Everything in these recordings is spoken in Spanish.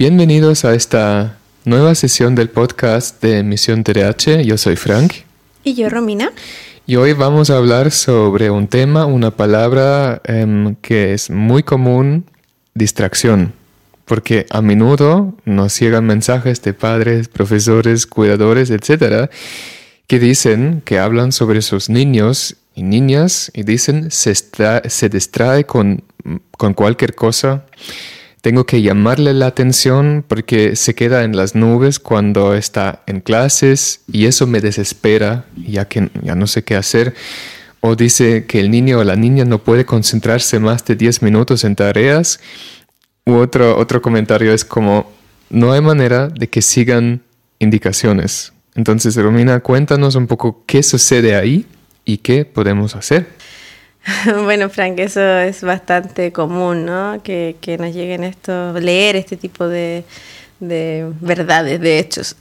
Bienvenidos a esta nueva sesión del podcast de Misión TDH. Yo soy Frank. Y yo, Romina. Y hoy vamos a hablar sobre un tema, una palabra em, que es muy común, distracción. Porque a menudo nos llegan mensajes de padres, profesores, cuidadores, etcétera, que dicen, que hablan sobre sus niños y niñas y dicen se, se distrae con, con cualquier cosa tengo que llamarle la atención porque se queda en las nubes cuando está en clases y eso me desespera ya que ya no sé qué hacer. O dice que el niño o la niña no puede concentrarse más de 10 minutos en tareas. U otro, otro comentario es como, no hay manera de que sigan indicaciones. Entonces, Romina, cuéntanos un poco qué sucede ahí y qué podemos hacer. Bueno, Frank, eso es bastante común, ¿no? Que, que nos lleguen esto, leer este tipo de, de verdades, de hechos.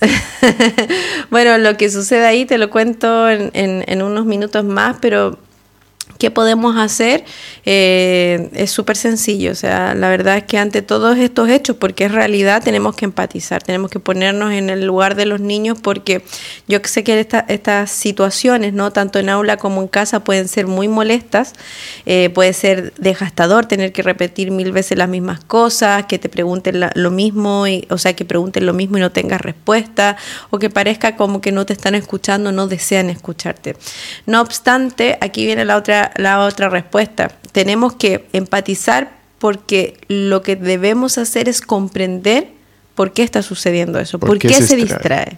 bueno, lo que sucede ahí te lo cuento en, en, en unos minutos más, pero ¿Qué podemos hacer? Eh, es súper sencillo. O sea, la verdad es que ante todos estos hechos, porque es realidad, tenemos que empatizar, tenemos que ponernos en el lugar de los niños, porque yo sé que estas situaciones, ¿no? Tanto en aula como en casa, pueden ser muy molestas. Eh, puede ser desgastador tener que repetir mil veces las mismas cosas, que te pregunten lo mismo, y, o sea, que pregunten lo mismo y no tengas respuesta, o que parezca como que no te están escuchando, no desean escucharte. No obstante, aquí viene la otra la, otra respuesta. Tenemos que empatizar porque lo que debemos hacer es comprender por qué está sucediendo eso, por, qué, se, distrae.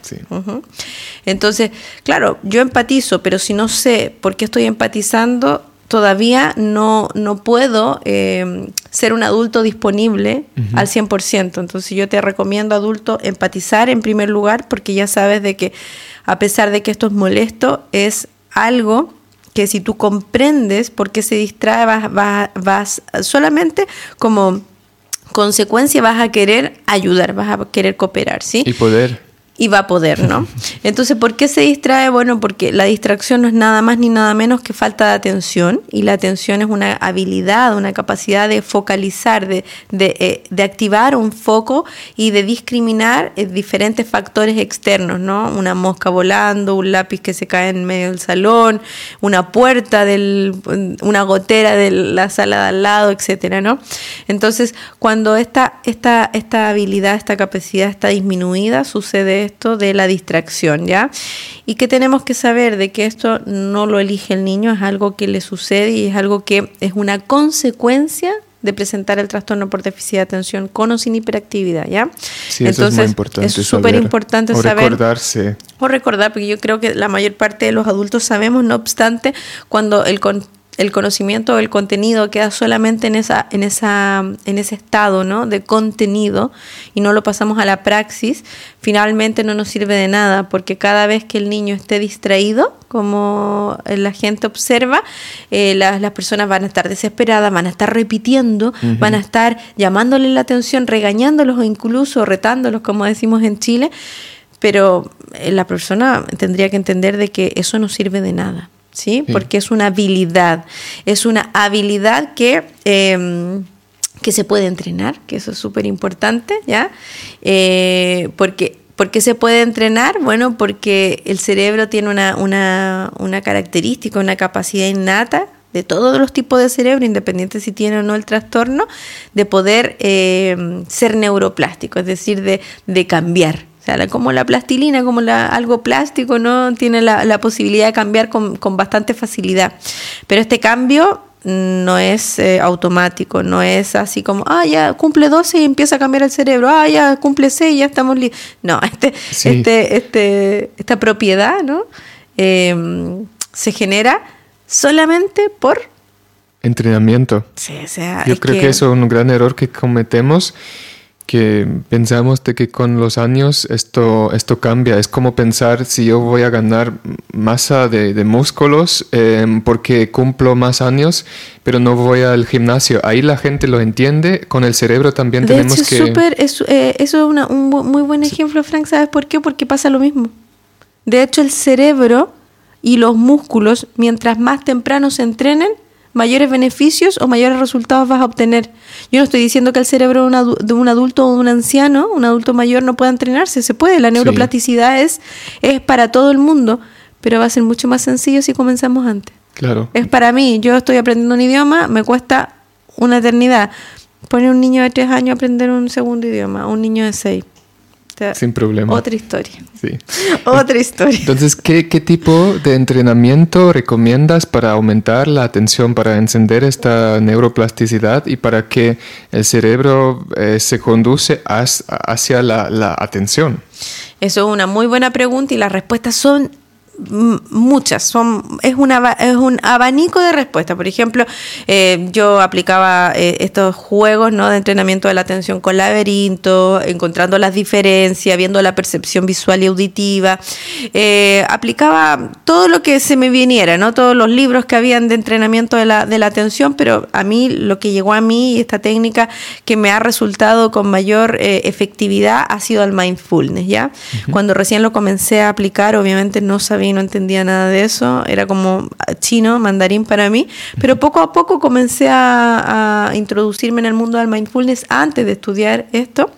Entonces, claro, yo empatizo, pero si no sé por qué estoy empatizando, todavía no, no puedo eh, ser un adulto disponible al 100%. Entonces yo te recomiendo, adulto, empatizar en primer lugar, porque ya sabes de que a pesar de que esto es molesto, es algo que si tú comprendes por qué se distrae, vas, vas, solamente como consecuencia vas a querer ayudar, vas a querer cooperar, ¿sí? Y poder y va a poder, ¿no? Entonces, ¿por qué se distrae? Bueno, porque la distracción no es nada más ni nada menos que falta de atención y la atención es una habilidad, una capacidad de focalizar, de, de, eh, de activar un foco y de discriminar eh, diferentes factores externos, ¿no? Una mosca volando, un lápiz que se cae en medio del salón, una puerta, del, una gotera de la sala de al lado, etcétera, ¿no? Entonces, cuando esta, esta, esta habilidad, esta capacidad está disminuida, sucede esto de la distracción, ¿ya? Y que tenemos que saber de que esto no lo elige el niño, es algo que le sucede y es algo que es una consecuencia de presentar el trastorno por déficit de atención con o sin hiperactividad, ¿ya? Sí, eso es muy importante. Es súper importante o saber. recordarse. O recordar, porque yo creo que la mayor parte de los adultos sabemos, no obstante, cuando el el conocimiento o el contenido queda solamente en esa en esa en ese estado ¿no? de contenido y no lo pasamos a la praxis finalmente no nos sirve de nada porque cada vez que el niño esté distraído como la gente observa eh, las, las, personas van a estar desesperadas van a estar repitiendo van a estar llamándole la atención regañándolos o incluso retándolos como decimos en Chile pero eh, la persona tendría que entender de que eso no sirve de nada ¿sí? Porque es una habilidad, es una habilidad que... Em, que se puede entrenar, que eso es súper importante, ¿ya? Eh, porque ¿Por qué se puede entrenar? Bueno, porque el cerebro tiene una, una, una, característica, una capacidad innata de todos los tipos de cerebro, independiente si tiene o no el trastorno, de poder em, ser neuroplástico, es decir, de, de cambiar como la plastilina, como la, algo plástico, ¿no? Tiene la, posibilidad de cambiar con, bastante facilidad. Pero este cambio no es eh, automático, no es así como, ah, ya cumple 12 y empieza a cambiar el cerebro, ah, ya cumple 6 y ya estamos listos. No, este, este, este, esta propiedad, ¿no? Em, se genera solamente por entrenamiento. Sí, o sea, Yo creo que... que... eso es un gran error que cometemos que pensamos de que con los años esto, esto cambia. Es como pensar si yo voy a ganar masa de, músculos em, porque cumplo más años, pero no voy al gimnasio. Ahí la gente lo entiende. Con el cerebro también tenemos que... Super, es, eh, eso es un muy buen ejemplo, Frank. ¿Sabes por qué? Porque pasa lo mismo. De hecho, el cerebro y los músculos, mientras más temprano se entrenen, mayores beneficios o mayores resultados vas a obtener. Yo no estoy diciendo que el cerebro de un adulto o de un anciano, un adulto mayor, no pueda entrenarse, se puede. La neuroplasticidad es, es para todo el mundo, pero va a ser mucho más sencillo si comenzamos antes. Claro. Es para mí, yo estoy aprendiendo un idioma, me cuesta una eternidad. Poner un niño de tres años a aprender un segundo idioma, un niño de seis. Sin problema. Otra historia. Sí. Otra historia. Entonces, ¿qué, ¿qué, tipo de entrenamiento recomiendas para aumentar la atención, para encender esta neuroplasticidad y para que el cerebro eh, se conduce hacia la, la atención? Eso es una muy buena pregunta y las respuestas son muchas, son, es, una, es un abanico de respuestas. Por ejemplo, eh, yo aplicaba eh, estos juegos ¿no? de entrenamiento de la atención con laberinto, encontrando las diferencias, viendo la percepción visual y auditiva. Eh, aplicaba todo lo que se me viniera, ¿no? todos los libros que habían de entrenamiento de la, de la atención, pero a mí lo que llegó a mí, esta técnica que me ha resultado con mayor efectividad, ha sido el mindfulness. ¿ya? Cuando recién lo comencé a aplicar, obviamente no sabía no entendía nada de eso, era como chino, mandarín para mí, pero poco a poco comencé a, introducirme en el mundo del mindfulness antes de estudiar esto.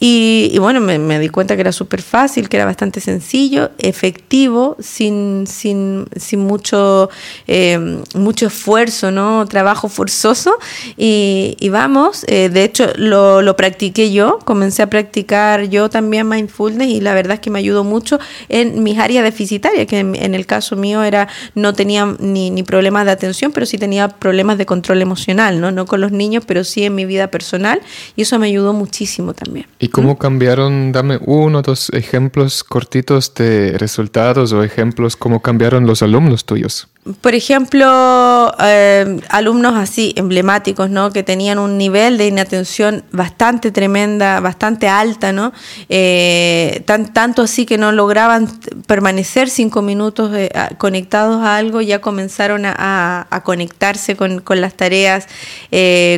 Y, bueno, me, di cuenta que era súper fácil, que era bastante sencillo, efectivo, sin, sin, sin mucho, eh, mucho esfuerzo, ¿no? trabajo forzoso. Y, vamos, eh, de hecho lo, lo practiqué yo, comencé a practicar yo también mindfulness y la verdad es que me ayudó mucho en mis áreas deficitarias que en, el caso mío era no tenía ni, ni, problemas de atención, pero sí tenía problemas de control emocional, ¿no? No con los niños, pero sí en mi vida personal y eso me ayudó muchísimo también. ¿Y cómo cambiaron? Dame uno o dos ejemplos cortitos de resultados o ejemplos cómo cambiaron los alumnos tuyos por ejemplo, eh, alumnos así emblemáticos, ¿no? Que tenían un nivel de inatención bastante tremenda, bastante alta, ¿no? Eh, tan, tanto así que no lograban permanecer cinco minutos eh, conectados a algo, ya comenzaron a, conectarse con, las tareas,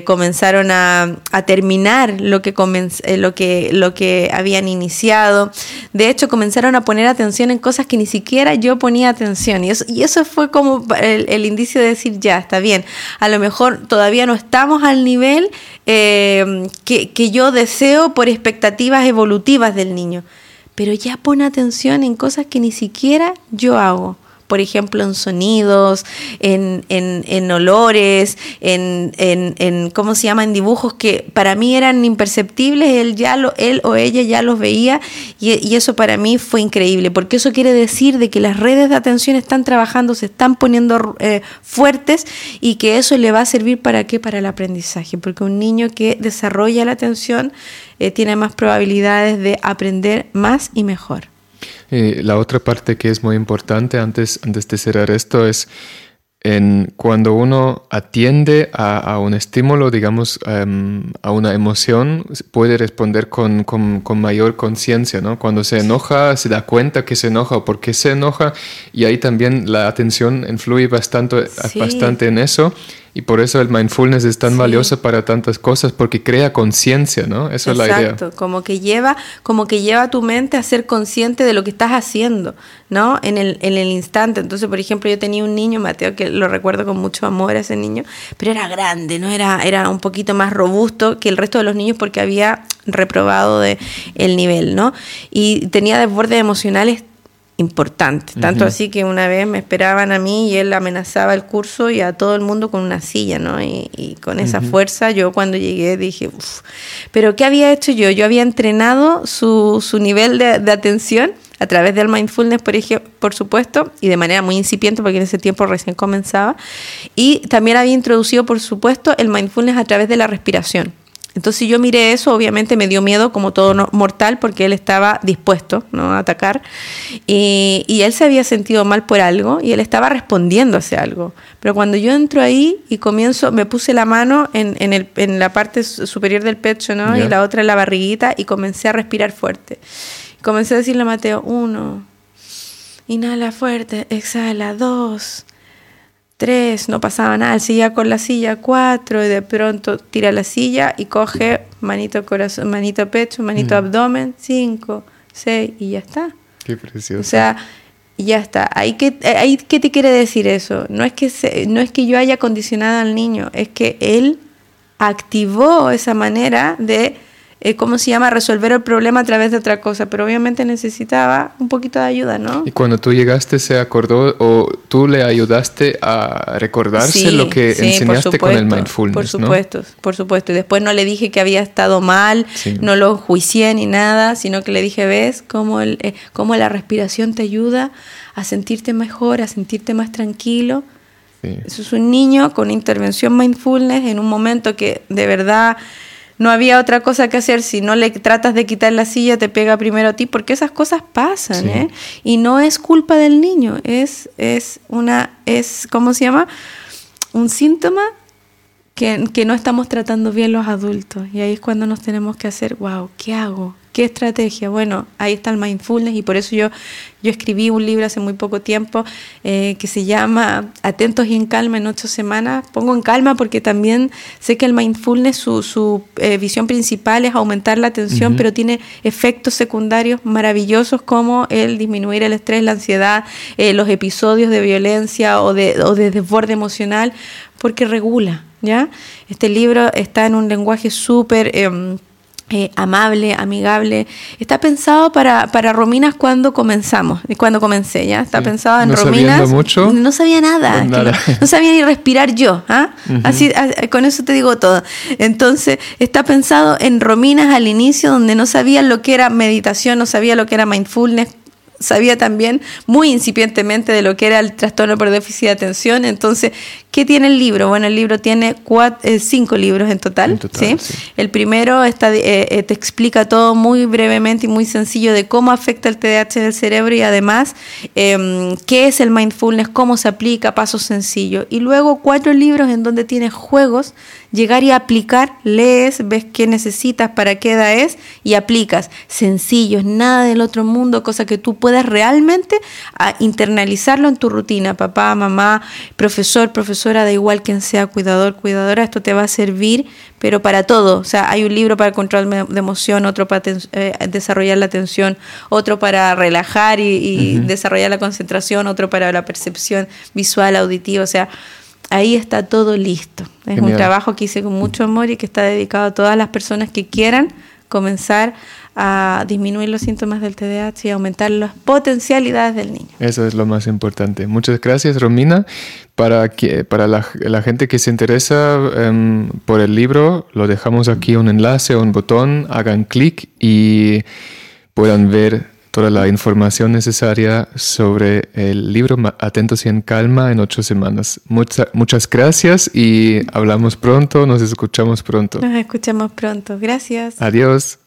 comenzaron a, terminar lo que, lo, que, lo que habían iniciado. De hecho, comenzaron a poner atención en cosas que ni siquiera yo ponía atención. Y eso, y eso fue como el, indicio de decir, ya, está bien, a lo mejor todavía no estamos al nivel eh, que, que yo deseo por expectativas evolutivas del niño, pero ya pone atención en cosas que ni siquiera yo hago por ejemplo, en sonidos, en, en, olores, en, en, ¿cómo se llama?, en dibujos que para mí eran imperceptibles, él, ya lo, él o ella ya los veía y, eso para mí fue increíble, porque eso quiere decir de que las redes de atención están trabajando, se están poniendo eh, fuertes y que eso le va a servir para qué? Para el aprendizaje, porque un niño que desarrolla la atención eh, tiene más probabilidades de aprender más y mejor. Eh, la otra parte que es muy importante antes, antes de cerrar esto es en cuando uno atiende a, un estímulo, digamos, em, a una emoción, puede responder con, con, mayor conciencia, ¿no? Cuando se enoja, se da cuenta que se enoja o por qué se enoja, y ahí también la atención influye bastante, bastante en eso. Y por eso el mindfulness es tan valioso para tantas cosas, porque crea conciencia, ¿no? Eso es la idea. Exacto, como que lleva, como que lleva a tu mente a ser consciente de lo que estás haciendo, ¿no? En el, en el instante. Entonces, por ejemplo, yo tenía un niño, Mateo, que lo recuerdo con mucho amor a ese niño, pero era grande, ¿no? Era, era un poquito más robusto que el resto de los niños porque había reprobado de el nivel, ¿no? Y tenía desbordes emocionales importante. Tanto así que una vez me esperaban a mí y él amenazaba el curso y a todo el mundo con una silla, ¿no? Y, con esa fuerza yo cuando llegué dije, Uf. pero ¿qué había hecho yo? Yo había entrenado su, su nivel de, atención a través del mindfulness, por, ejemplo, por supuesto, y de manera muy incipiente porque en ese tiempo recién comenzaba. Y también había introducido, por supuesto, el mindfulness a través de la respiración. Entonces yo miré eso, obviamente me dio miedo como todo mortal porque él estaba dispuesto ¿no? a atacar y, él se había sentido mal por algo y él estaba respondiendo hacia algo. Pero cuando yo entro ahí y comienzo, me puse la mano en, en, el, en la parte superior del pecho ¿no? y la otra en la barriguita y comencé a respirar fuerte. Comencé a decirle a Mateo, uno, inhala fuerte, exhala, dos tres, no pasaba nada, seguía con la silla, cuatro, y de pronto tira la silla y coge manito corazón, manito pecho, manito mm. abdomen, cinco, seis, y ya está. Qué precioso. O sea, ya está. Ahí que, ahí, ¿Qué te quiere decir eso? No es, que no es que yo haya condicionado al niño, es que él activó esa manera de eh, ¿cómo se llama?, resolver el problema a través de otra cosa, pero obviamente necesitaba un poquito de ayuda, ¿no? Y cuando tú llegaste, ¿se acordó o tú le ayudaste a recordarse lo que enseñaste con el mindfulness? Por supuesto, por supuesto. Y después no le dije que había estado mal, no lo juicié ni nada, sino que le dije, ¿ves cómo, el, eh, cómo la respiración te ayuda a sentirte mejor, a sentirte más tranquilo? Eso es un niño con intervención mindfulness en un momento que de verdad no había otra cosa que hacer. Si no le tratas de quitar la silla, te pega primero a ti, porque esas cosas pasan, ¿eh? Y no es culpa del niño, es, es una, es, ¿cómo se llama? Un síntoma que, que no estamos tratando bien los adultos. Y ahí es cuando nos tenemos que hacer, wow, ¿qué hago? ¿Qué estrategia? Bueno, ahí está el mindfulness y por eso yo, yo escribí un libro hace muy poco tiempo eh, que se llama Atentos y en calma en ocho semanas. Pongo en calma porque también sé que el mindfulness, su, su eh, visión principal es aumentar la atención, pero tiene efectos secundarios maravillosos como el disminuir el estrés, la ansiedad, eh, los episodios de violencia o de, o de desborde emocional, porque regula. ¿ya? Este libro está en un lenguaje súper... Eh, amable, amigable. Está pensado para, para Rominas cuando comenzamos, cuando comencé, ¿ya? Está pensado en Rominas. Mucho, no sabía nada. No, sabía ni respirar yo. ¿ah? Así, con eso te digo todo. Entonces, está pensado en Rominas al inicio, donde no sabía lo que era meditación, no sabía lo que era mindfulness, sabía también muy incipientemente de lo que era el trastorno por déficit de atención. Entonces, ¿qué tiene el libro? Bueno, el libro tiene cuatro, eh, cinco libros en total. ¿sí? El primero está, eh, eh, te explica todo muy brevemente y muy sencillo de cómo afecta el TDAH en el cerebro y además em, qué es el mindfulness, cómo se aplica, pasos sencillos. Y luego cuatro libros en donde tienes juegos llegar y aplicar, lees, ves qué necesitas, para qué edad es y aplicas. Sencillos, nada del otro mundo, cosa que tú puedas realmente ah, internalizarlo en tu rutina. Papá, mamá, profesor, profesora, da igual quien sea, cuidador, cuidadora, esto te va a servir, pero para todo. O sea, hay un libro para el control de emoción, otro para eh, desarrollar la atención, otro para relajar y, desarrollar la concentración, otro para la percepción visual, auditiva, o sea, ahí está todo listo. Es un trabajo que hice con mucho amor y que está dedicado a todas las personas que quieran comenzar a disminuir los síntomas del TDAH y aumentar las potencialidades del niño. Eso es lo más importante. Muchas gracias, Romina. Para, que, para la, gente que se interesa em, por el libro, lo dejamos aquí un enlace, un botón, hagan clic y puedan ver toda la información necesaria sobre el libro Atentos y en Calma en ocho semanas. muchas gracias y hablamos pronto, nos escuchamos pronto. Nos escuchamos pronto. Gracias. Adiós.